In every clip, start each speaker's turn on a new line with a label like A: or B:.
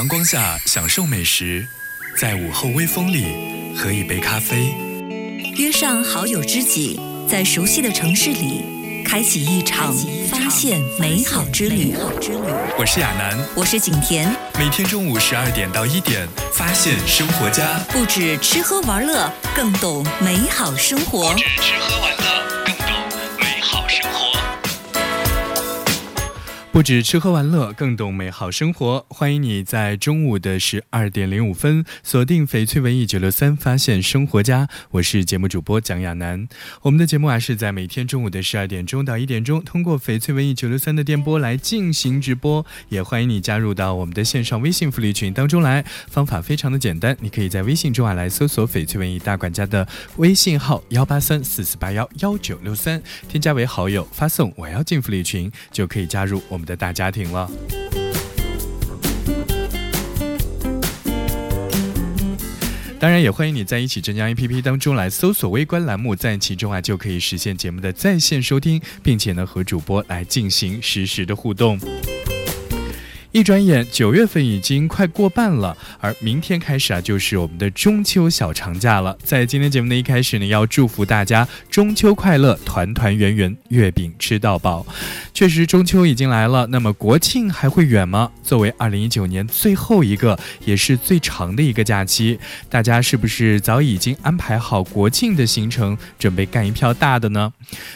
A: 阳光下享受美食，在午后微风里喝一杯咖啡，
B: 约上好友知己，在熟悉的城市里开启一场发现美好之旅。
A: 我是亚楠，
B: 我是景甜，
A: 每天中午十二点到一点，发现生活家，
B: 不止吃喝玩乐，更懂美好生活。
A: 不止吃喝玩乐，更懂美好生活。不止吃喝玩乐，更懂美好生活。欢迎你在中午的十二点零五分锁定翡翠文艺九六三，发现生活家。我是节目主播蒋亚楠。我们的节目啊是在每天中午的十二点钟到一点钟，通过翡翠文艺九六三的电波来进行直播。也欢迎你加入到我们的线上微信福利群当中来。方法非常的简单，你可以在微信中啊来搜索翡翠文艺大管家的微信号幺八三四四八幺幺九六三，添加为好友，发送我要进福利群，就可以加入我们的大家庭了。当然，也欢迎你在一起浙江 APP 当中来搜索微观栏目，在其中啊就可以实现节目的在线收听，并且呢和主播来进行实时的互动。一转眼，九月份已经快过半了，而明天开始啊，就是我们的中秋小长假了。在今天节目的一开始呢，要祝福大家中秋快乐，团团圆圆，月饼吃到饱。确实，中秋已经来了，那么国庆还会远吗？作为二零一九年最后一个，也是最长的一个假期，大家是不是早已经安排好国庆的行程，准备干一票大的呢？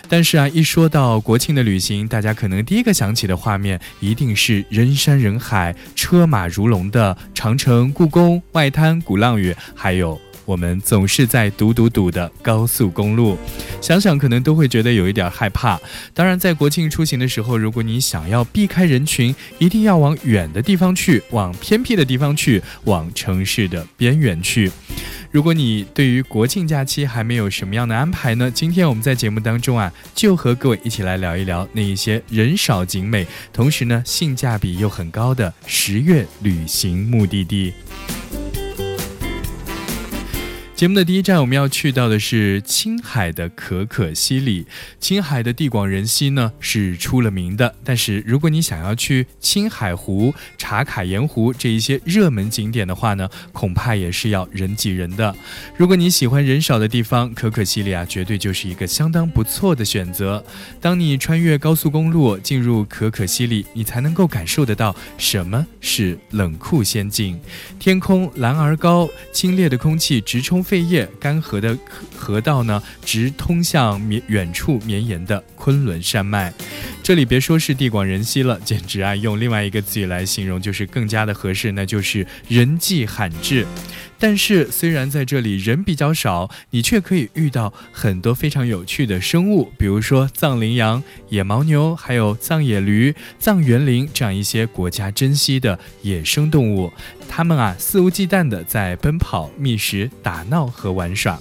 A: 但是啊，一说到国庆的旅行，大家可能第一个想起的画面，一定是人山人人海、车马如龙的长城、故宫、外滩、鼓浪屿，还有我们总是在堵堵堵的高速公路。想想可能都会觉得有一点害怕。当然，在国庆出行的时候，如果你想要避开人群，一定要往远的地方去，往偏僻的地方去，往城市的边缘去。如果你对于国庆假期还没有什么样的安排呢？今天我们在节目当中啊，就和各位一起来聊一聊那一些人少景美，同时呢性价比又很高的十月旅行目的地。节目的第一站，我们要去到的是青海的可可西里。青海的地广人稀呢，是出了名的。但是，如果你想要去青海湖、茶卡盐湖这一些热门景点的话呢，恐怕也是要人挤人的。如果你喜欢人少的地方，可可西里啊，绝对就是一个相当不错的选择。当你穿越高速公路进入可可西里，你才能够感受得到什么是冷酷仙境。天空蓝而高，清冽的空气直冲。肺叶干涸的河道呢，直通向绵远处绵延的昆仑山脉。这里别说是地广人稀了，简直啊，用另外一个词语来形容就是更加的合适，那就是人迹罕至。但是虽然在这里人比较少，你却可以遇到很多非常有趣的生物，比如说藏羚羊、野牦牛，还有藏野驴、藏原羚这样一些国家珍稀的野生动物。它们啊肆无忌惮地在奔跑、觅食、打闹和玩耍。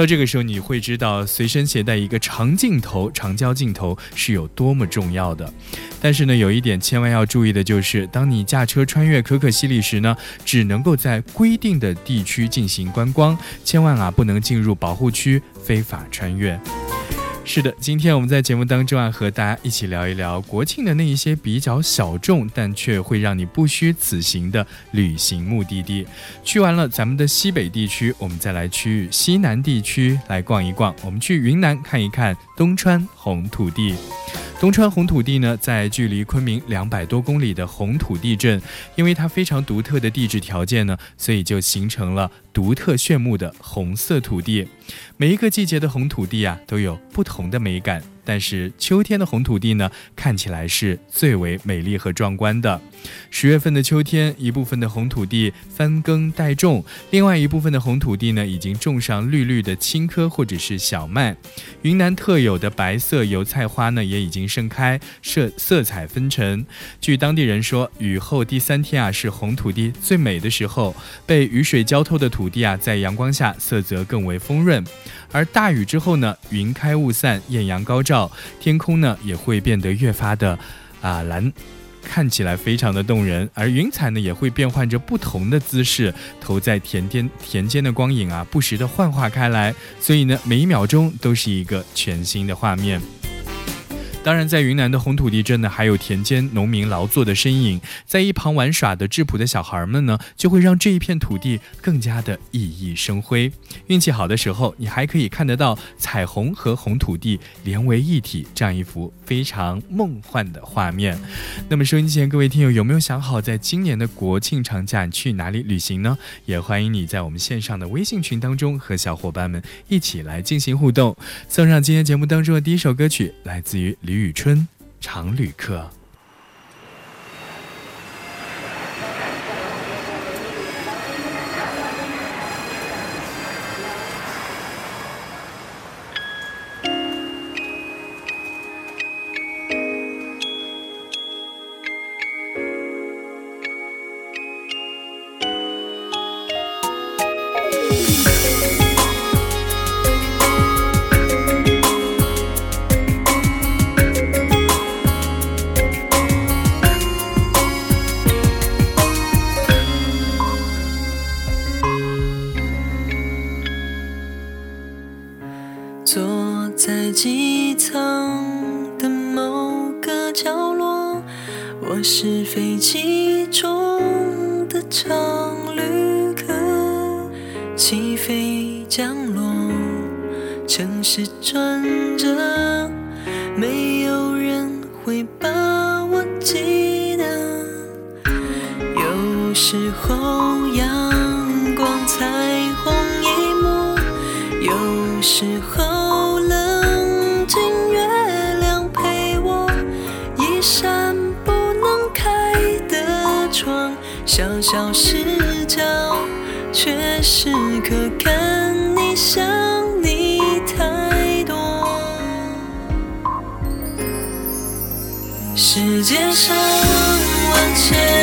A: 到这个时候，你会知道随身携带一个长镜头、长焦镜头是有多么重要的。但是呢，有一点千万要注意的就是，当你驾车穿越可可西里时呢，只能够在规定的地区进行观光，千万啊不能进入保护区非法穿越。是的，今天我们在节目当中啊，和大家一起聊一聊国庆的那一些比较小众，但却会让你不虚此行的旅行目的地。去完了咱们的西北地区，我们再来去西南地区来逛一逛。我们去云南看一看东川红土地。东川红土地呢，在距离昆明两百多公里的红土地镇，因为它非常独特的地质条件呢，所以就形成了独特炫目的红色土地。每一个季节的红土地啊，都有不同的美感。但是秋天的红土地呢，看起来是最为美丽和壮观的。十月份的秋天，一部分的红土地翻耕待种，另外一部分的红土地呢，已经种上绿绿的青稞或者是小麦。云南特有的白色油菜花呢，也已经盛开，色色彩纷呈。据当地人说，雨后第三天啊，是红土地最美的时候。被雨水浇透的土地啊，在阳光下色泽更为丰润。而大雨之后呢，云开雾散，艳阳高照，天空呢也会变得越发的啊蓝，看起来非常的动人。而云彩呢也会变换着不同的姿势，投在田间田间的光影啊，不时的幻化开来，所以呢每一秒钟都是一个全新的画面。当然，在云南的红土地镇呢，还有田间农民劳作的身影，在一旁玩耍的质朴的小孩们呢，就会让这一片土地更加的熠熠生辉。运气好的时候，你还可以看得到彩虹和红土地连为一体这样一幅非常梦幻的画面。那么，收音机前各位听友，有没有想好在今年的国庆长假去哪里旅行呢？也欢迎你在我们线上的微信群当中和小伙伴们一起来进行互动。送上今天节目当中的第一首歌曲，来自于李宇春，《常旅客》。
C: 时候冷静，月亮陪我，一扇不能开的窗，小小视角，却时刻看你想你太多。世界上万千。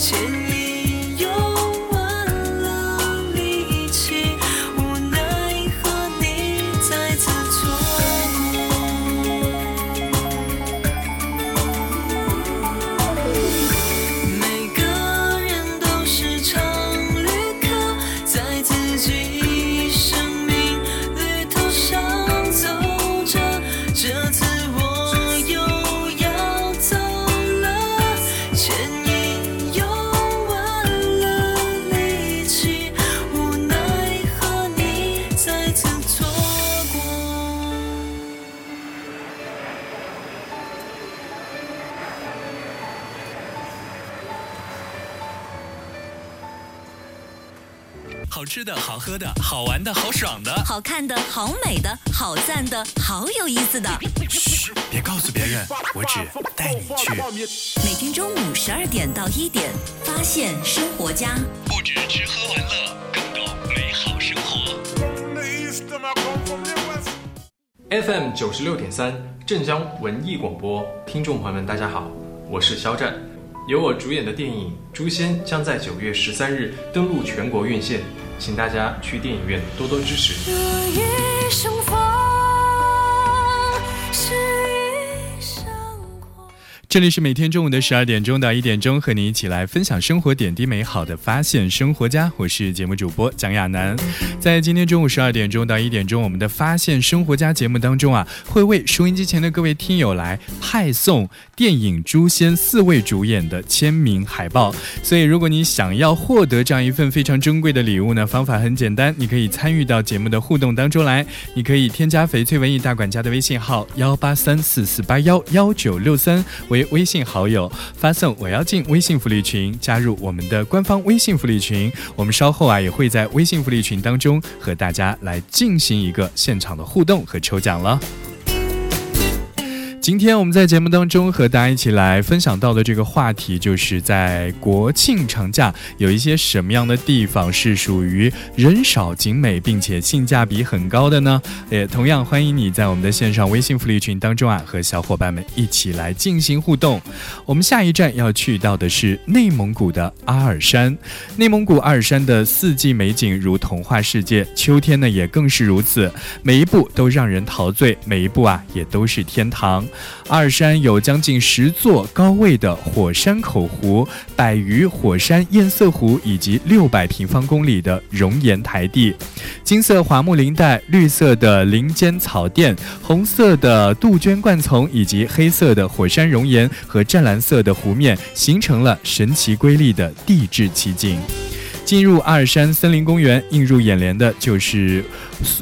C: 前
A: 好玩的、好爽的、
B: 好看的、好美的、好赞的、好有意思的。
A: 嘘，别告诉别人，我只带你去。
B: 每天中午十二点到一点，发现生活家。
A: 不止吃喝玩乐，更懂美好生活。
D: FM 九十六点三，镇江文艺广播，听众朋友们，大家好，我是肖战。由我主演的电影《诛仙》将在九月十三日登陆全国院线，请大家去电影院多多支持。
E: 这
A: 里是每天中午的十二点钟到一点钟，和你一起来分享生活点滴美好的发现生活家，我是节目主播蒋亚楠。在今天中午十二点钟到一点钟，我们的发现生活家节目当中啊，会为收音机前的各位听友来派送电影《诛仙》四位主演的签名海报。所以，如果你想要获得这样一份非常珍贵的礼物呢，方法很简单，你可以参与到节目的互动当中来，你可以添加翡翠文艺大管家的微信号幺八三四四八幺幺九六三为微信好友，发送“我要进微信福利群”，加入我们的官方微信福利群。我们稍后啊也会在微信福利群当中和大家来进行一个现场的互动和抽奖了。今天我们在节目当中和大家一起来分享到的这个话题，就是在国庆长假有一些什么样的地方是属于人少景美，并且性价比很高的呢？也同样欢迎你在我们的线上微信福利群当中啊，和小伙伴们一起来进行互动。我们下一站要去到的是内蒙古的阿尔山。内蒙古阿尔山的四季美景如童话世界，秋天呢也更是如此，每一步都让人陶醉，每一步啊也都是天堂。阿尔山有将近十座高位的火山口湖、百余火山堰塞湖，以及六百平方公里的熔岩台地。金色桦木林带、绿色的林间草甸、红色的杜鹃灌丛，以及黑色的火山熔岩和湛蓝色的湖面，形成了神奇瑰丽的地质奇景。进入阿尔山森林公园，映入眼帘的就是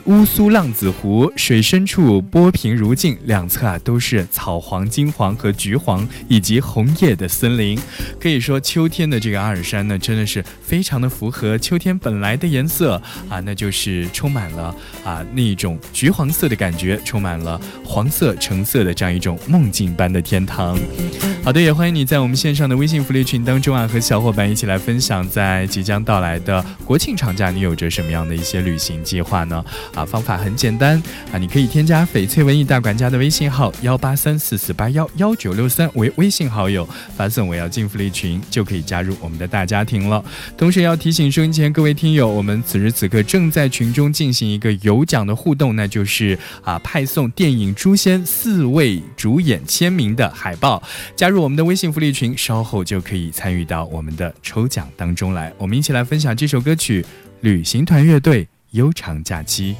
A: 乌苏浪子湖，水深处波平如镜，两侧啊都是草黄、金黄和橘黄以及红叶的森林。可以说，秋天的这个阿尔山呢，真的是非常的符合秋天本来的颜色啊，那就是充满了啊那种橘黄色的感觉，充满了黄色、橙色的这样一种梦境般的天堂。好的，也欢迎你在我们线上的微信福利群当中啊，和小伙伴一起来分享，在即将到来的国庆长假，你有着什么样的一些旅行计划呢？啊，方法很简单啊，你可以添加翡翠文艺大管家的微信号幺八三四四八幺幺九六三为微信好友，发送我要进福利群，就可以加入我们的大家庭了。同时要提醒收音前各位听友，我们此时此刻正在群中进行一个有奖的互动，那就是啊派送电影《诛仙》四位主演签名的海报。加入我们的微信福利群，稍后就可以参与到我们的抽奖当中来。我们一起来分享这首歌曲《旅行团乐队悠长假期》。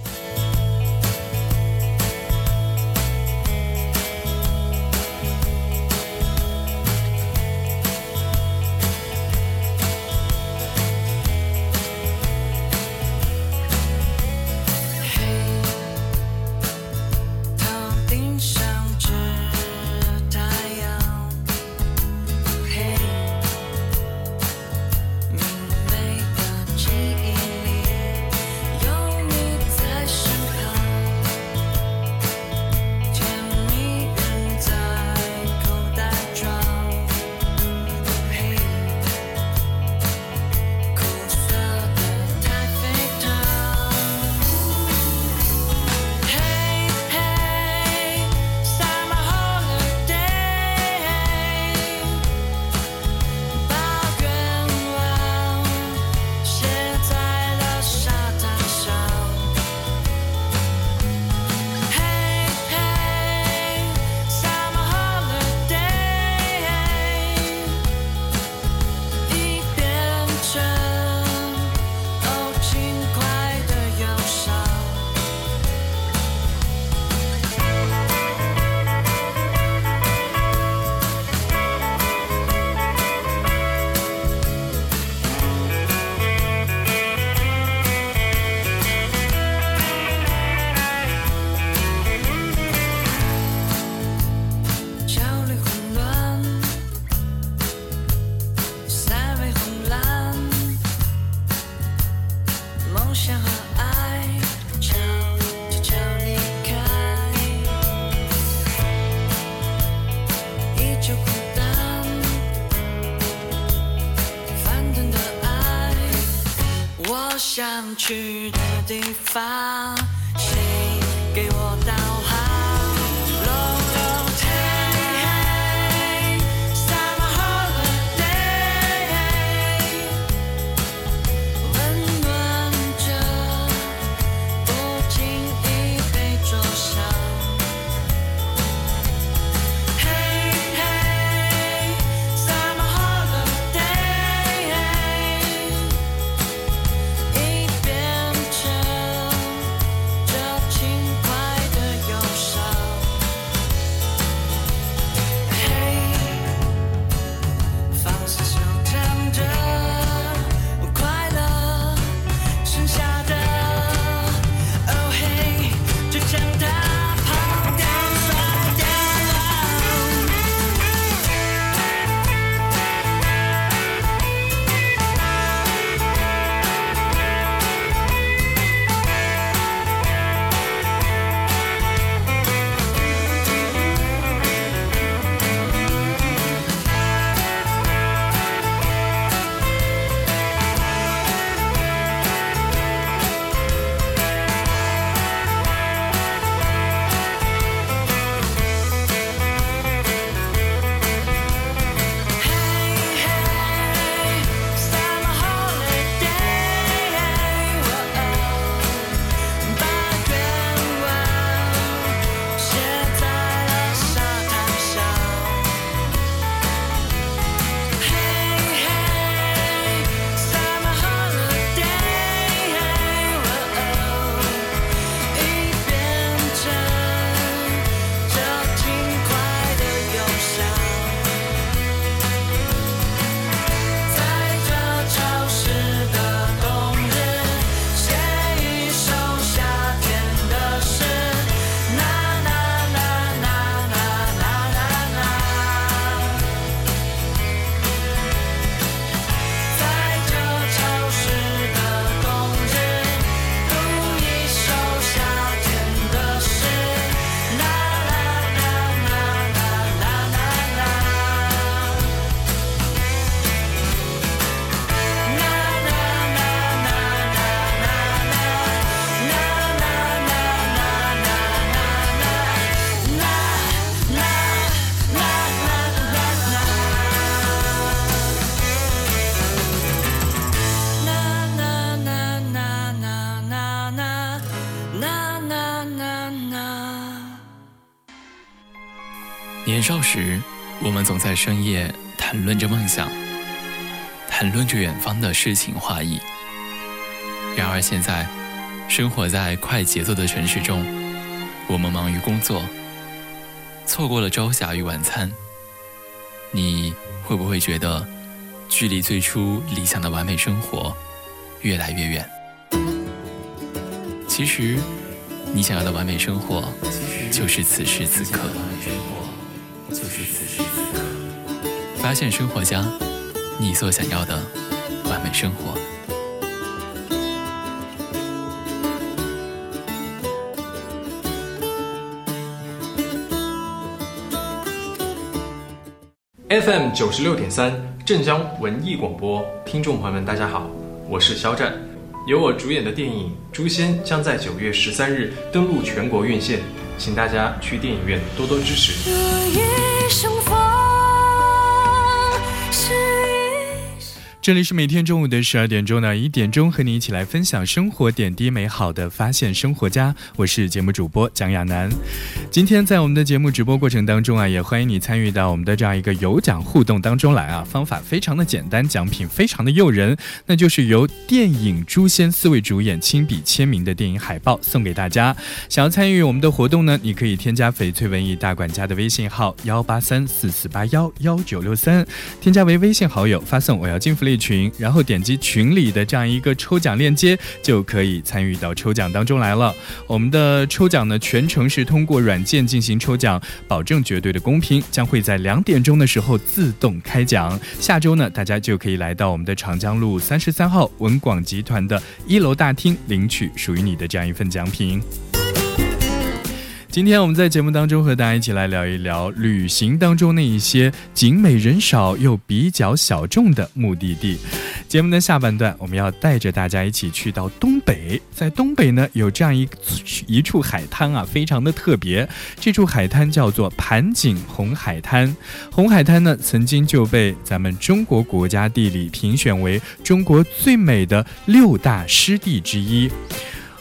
E: 去的地方，
F: 少时，我们总在深夜谈论着梦想，谈论着远方的诗情画意。然而现在，生活在快节奏的城市中，我们忙于工作，错过了朝霞与晚餐。你会不会觉得，距离最初理想的完美生活越来越远？其实，你想要的完美生活，就是此时此刻。就是此时此刻。发现生活家，你所想要的完美生活。
D: FM 九十六点三镇江文艺广播，听众朋友们，大家好，我是肖战。由我主演的电影《诛仙》将在九月十三日登陆全国院线，请大家去电影院多多支持。
A: 这里是每天中午的十二点钟到一点钟，和你一起来分享生活点滴美好的发现生活家，我是节目主播蒋亚楠。今天在我们的节目直播过程当中啊，也欢迎你参与到我们的这样一个有奖互动当中来啊。方法非常的简单，奖品非常的诱人，那就是由电影《诛仙》四位主演亲笔签名的电影海报送给大家。想要参与我们的活动呢，你可以添加翡翠文艺大管家的微信号幺八三四四八幺幺九六三，添加为微信好友，发送“我要进福利”。群，然后点击群里的这样一个抽奖链接，就可以参与到抽奖当中来了。我们的抽奖呢，全程是通过软件进行抽奖，保证绝对的公平，将会在两点钟的时候自动开奖。下周呢，大家就可以来到我们的长江路三十三号文广集团的一楼大厅，领取属于你的这样一份奖品。今天我们在节目当中和大家一起来聊一聊旅行当中那一些景美人少又比较小众的目的地。节目的下半段，我们要带着大家一起去到东北，在东北呢有这样一一处海滩啊，非常的特别。这处海滩叫做盘锦红海滩。红海滩呢曾经就被咱们中国国家地理评选为中国最美的六大湿地之一。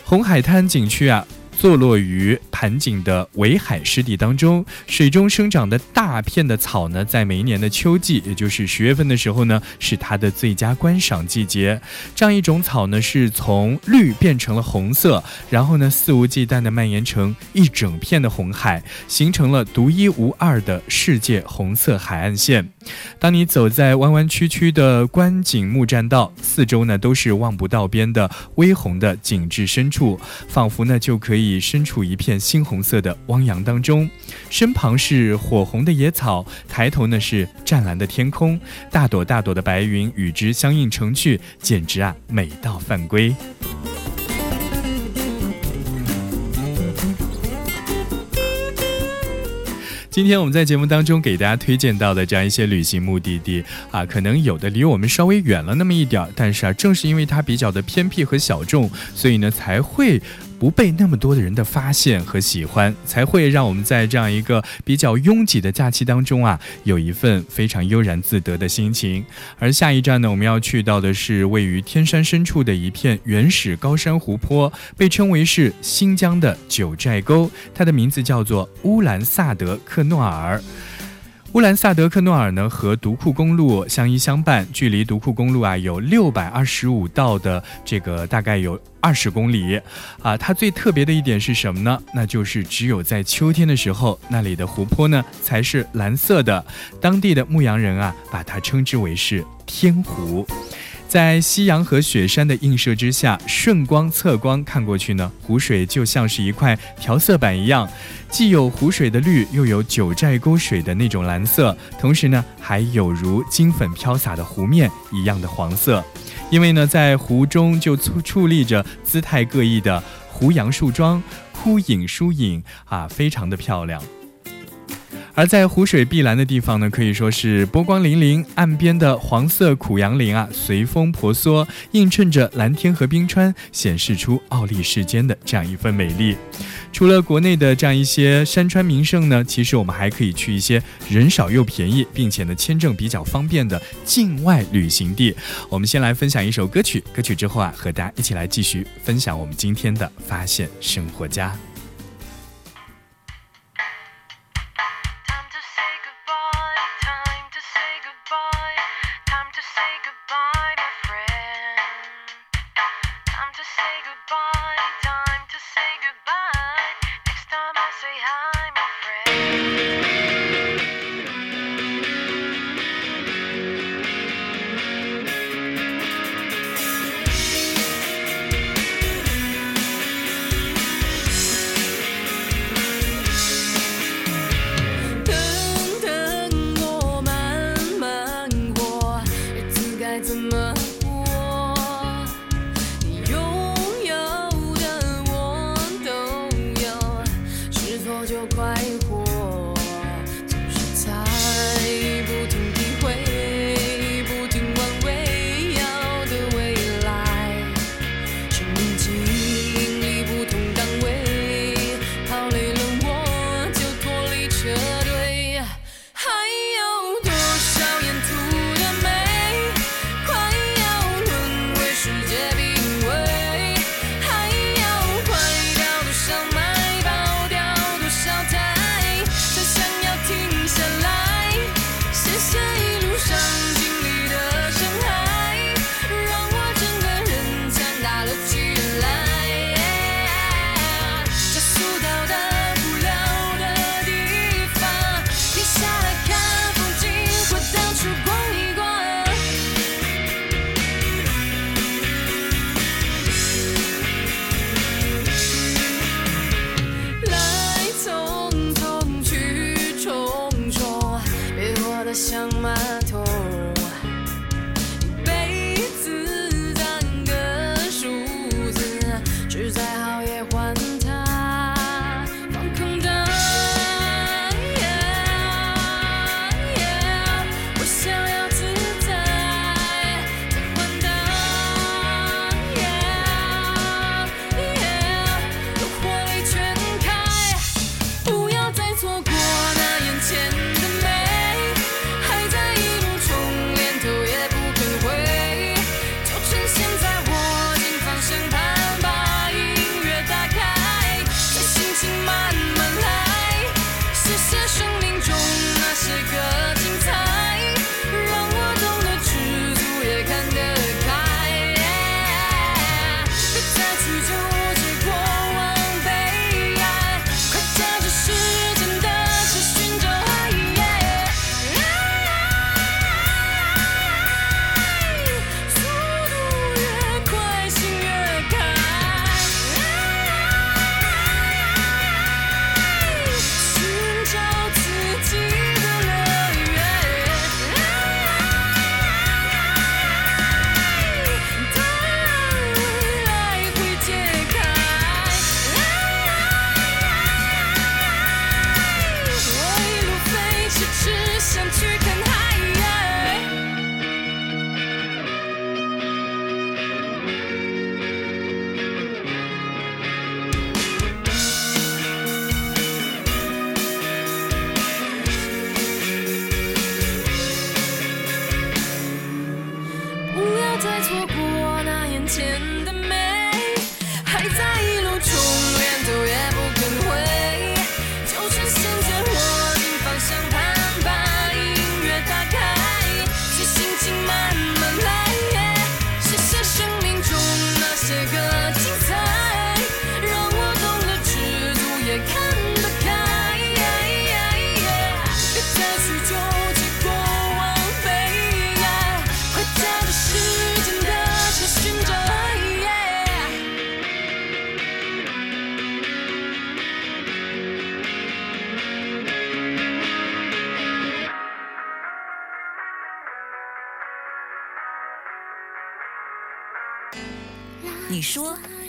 A: 红海滩景区啊。坐落于盘锦的围海湿地当中，水中生长的大片的草呢，在每一年的秋季，也就是十月份的时候呢，是它的最佳观赏季节。这样一种草呢，是从绿变成了红色，然后呢，肆无忌惮地蔓延成一整片的红海，形成了独一无二的世界红色海岸线。当你走在弯弯曲曲的观景木栈道，四周呢都是望不到边的微红的景致深处，仿佛呢就可以身处一片猩红色的汪洋当中。身旁是火红的野草，抬头呢是湛蓝的天空，大朵大朵的白云与之相映成趣，简直啊美到犯规。今天我们在节目当中给大家推荐到的这样一些旅行目的地啊，可能有的离我们稍微远了那么一点，但是啊，正是因为它比较的偏僻和小众，所以呢才会。不被那么多的人的发现和喜欢，才会让我们在这样一个比较拥挤的假期当中啊，有一份非常悠然自得的心情。而下一站呢，我们要去到的是位于天山深处的一片原始高山湖泊，被称为是新疆的九寨沟，它的名字叫做乌兰萨德克诺尔。乌兰萨德克诺尔呢，和独库公路相依相伴，距离独库公路啊有六百二十五道的这个大概有二十公里，啊，它最特别的一点是什么呢？那就是只有在秋天的时候，那里的湖泊呢才是蓝色的，当地的牧羊人啊把它称之为是天湖。在夕阳和雪山的映射之下，顺光侧光看过去呢，湖水就像是一块调色板一样，既有湖水的绿，又有九寨沟水的那种蓝色，同时呢，还有如金粉飘洒的湖面一样的黄色。因为呢，在湖中就矗矗立着姿态各异的湖杨树桩，枯影疏影啊，非常的漂亮。而在湖水碧蓝的地方呢，可以说是波光粼粼，岸边的黄色苦杨林啊，随风婆娑，映衬着蓝天和冰川，显示出傲立世间的这样一份美丽。除了国内的这样一些山川名胜呢，其实我们还可以去一些人少又便宜，并且呢签证比较方便的境外旅行地。我们先来分享一首歌曲，歌曲之后啊，和大家一起来继续分享我们今天的发现生活家。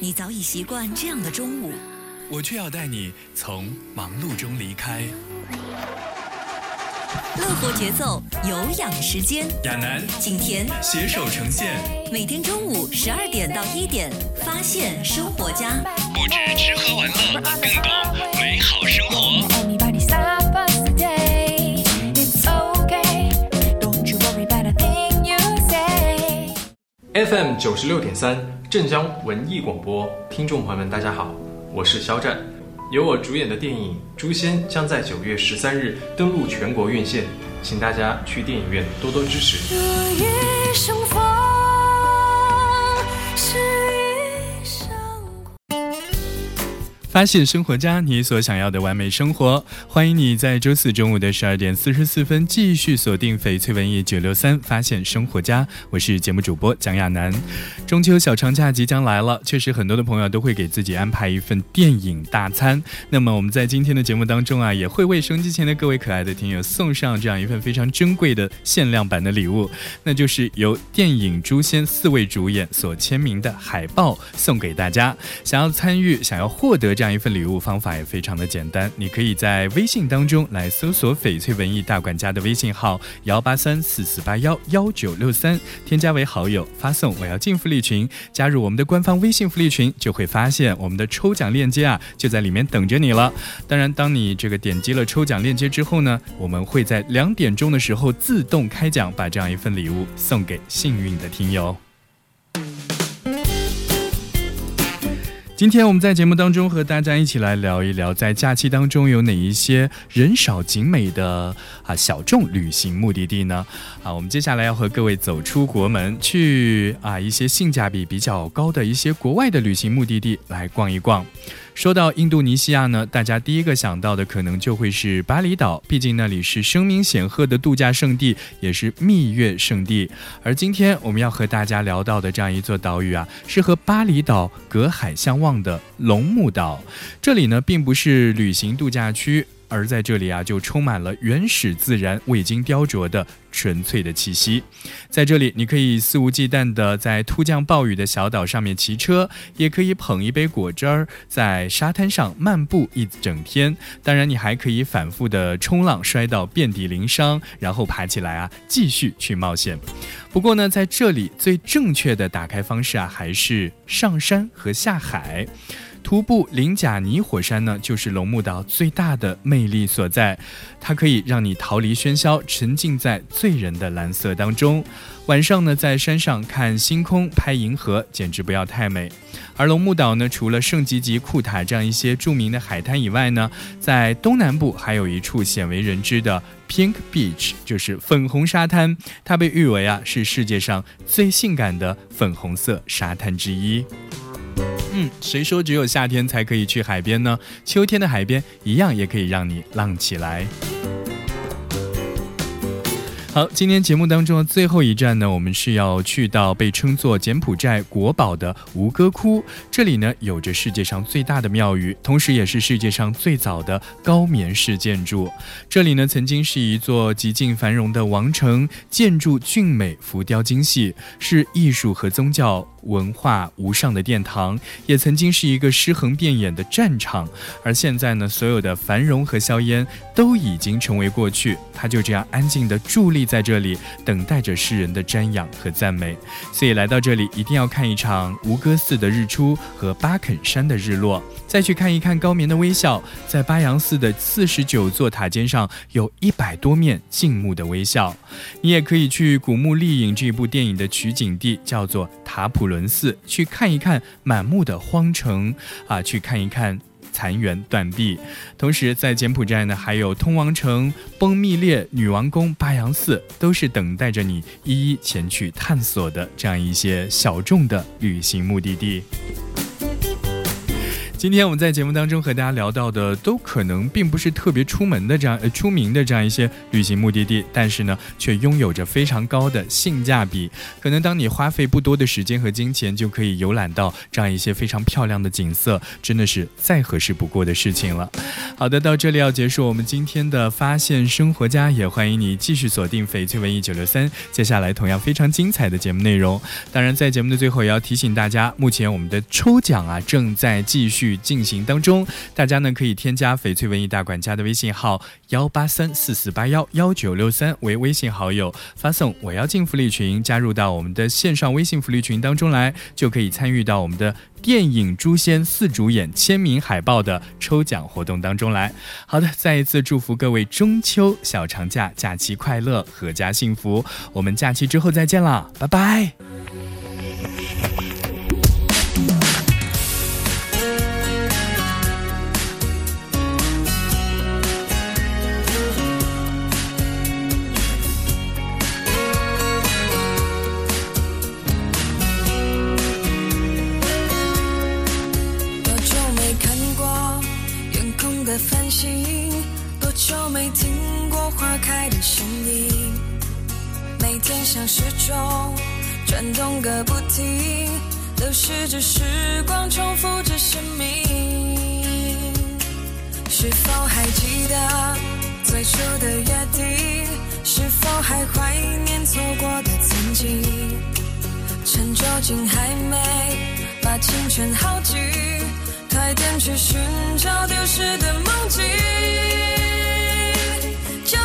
B: 你早已习惯这样的中午，
F: 我却要带你从忙碌中离开。
B: 乐活节奏，有氧时间。
F: 亚楠
B: 景甜
F: 携手呈现，
B: 每天中午十二点到一点，发现生活家。
F: 不止吃喝玩乐，更懂美好生活。
G: Anybody stop us today? It's okay. Don't you worry about a thing you say.
D: FM 九十六点三镇江文艺广播，听众朋友们，大家好，我是肖战。由我主演的电影《诛仙》将在九月十三日登陆全国院线，请大家去电影院多多支持。
A: 发现生活家，你所想要的完美生活。欢迎你在周四中午的十二点四十四分继续锁定翡翠文艺九六三，发现生活家。我是节目主播蒋亚楠。中秋小长假即将来了，确实很多的朋友都会给自己安排一份电影大餐。那么我们在今天的节目当中啊，也会为收音机前的各位可爱的听友送上这样一份非常珍贵的限量版的礼物，那就是由电影《诛仙》四位主演所签名的海报送给大家。想要参与，想要获得这样一份礼物，方法也非常的简单，你可以在微信当中来搜索“翡翠文艺大管家”的微信号幺八三四四八幺幺九六三，添加为好友，发送“我要进福利群”，加入我们的官方微信福利群，就会发现我们的抽奖链接啊，就在里面等着你了。当然，当你这个点击了抽奖链接之后呢，我们会在两点钟的时候自动开奖，把这样一份礼物送给幸运的听友。今天我们在节目当中和大家一起来聊一聊，在假期当中有哪一些人少景美的啊小众旅行目的地呢？啊，我们接下来要和各位走出国门，去啊一些性价比比较高的一些国外的旅行目的地来逛一逛。说到印度尼西亚呢，大家第一个想到的可能就会是巴厘岛，毕竟那里是声名显赫的度假胜地，也是蜜月胜地。而今天我们要和大家聊到的这样一座岛屿啊，是和巴厘岛隔海相望的龙目岛。这里呢，并不是旅行度假区。而在这里啊，就充满了原始自然、未经雕琢的纯粹的气息。在这里，你可以肆无忌惮地在突降暴雨的小岛上面骑车，也可以捧一杯果汁儿，在沙滩上漫步一整天。当然，你还可以反复的冲浪，摔到遍体鳞伤，然后爬起来啊，继续去冒险。不过呢，在这里最正确的打开方式啊，还是上山和下海。徒步林贾尼火山呢，就是龙目岛最大的魅力所在，它可以让你逃离喧嚣，沉浸在醉人的蓝色当中。晚上呢，在山上看星空、拍银河，简直不要太美。而龙目岛呢，除了圣吉吉库塔这样一些著名的海滩以外呢，在东南部还有一处鲜为人知的 Pink Beach，就是粉红沙滩，它被誉为啊是世界上最性感的粉红色沙滩之一。嗯，谁说只有夏天才可以去海边呢？秋天的海边一样也可以让你浪起来。好，今天节目当中的最后一站呢，我们是要去到被称作柬埔寨国宝的吴哥窟。这里呢，有着世界上最大的庙宇，同时也是世界上最早的高棉式建筑。这里呢，曾经是一座极尽繁荣的王城，建筑俊美，浮雕精细，是艺术和宗教文化无上的殿堂，也曾经是一个尸横遍野的战场。而现在呢，所有的繁荣和硝烟都已经成为过去，它就这样安静地伫立在这里，等待着世人的瞻仰和赞美。所以来到这里，一定要看一场吴哥寺的日出和巴肯山的日落，再去看一看高棉的微笑。在巴扬寺的四十九座塔尖上，有一百多面静穆的微笑。你也可以去《古墓丽影》这部电影的取景地，叫做塔普伦寺，去看一看满目的荒城啊，去看一看。残垣断壁，同时在柬埔寨呢，还有通王城、崩密列女王宫、巴扬寺，都是等待着你一一前去探索的这样一些小众的旅行目的地。今天我们在节目当中和大家聊到的，都可能并不是特别出门的这样呃出名的这样一些旅行目的地，但是呢，却拥有着非常高的性价比。可能当你花费不多的时间和金钱，就可以游览到这样一些非常漂亮的景色，真的是再合适不过的事情了。好的，到这里要结束我们今天的发现生活家，也欢迎你继续锁定翡翠文艺九六三，接下来同样非常精彩的节目内容。当然，在节目的最后，也要提醒大家，目前我们的抽奖啊正在继续进行当中，大家呢可以添加翡翠文艺大管家的微信号幺八三四四八幺幺九六三为微信好友，发送“我要进福利群”，加入到我们的线上微信福利群当中来，就可以参与到我们的电影《诛仙》四主演签名海报的抽奖活动当中来。好的，再一次祝福各位中秋小长假假期快乐，阖家幸福。我们假期之后再见啦，拜拜。
E: 的繁星？多久没听过花开的声音？每天像时钟转动个不停，流逝着时光，重复着生命。是否还记得最初的约定？是否还怀念错过的曾经？趁酒精还没把青春耗尽，快点去寻找丢失的梦境。就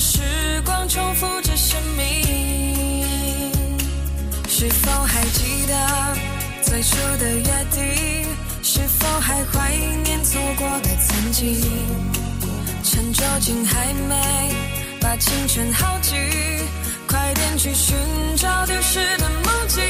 E: 时光，重复着生命。是否还记得最初的约定？是否还怀念错过的曾经？趁酒精还没把青春耗尽，快点去寻找丢失的梦境。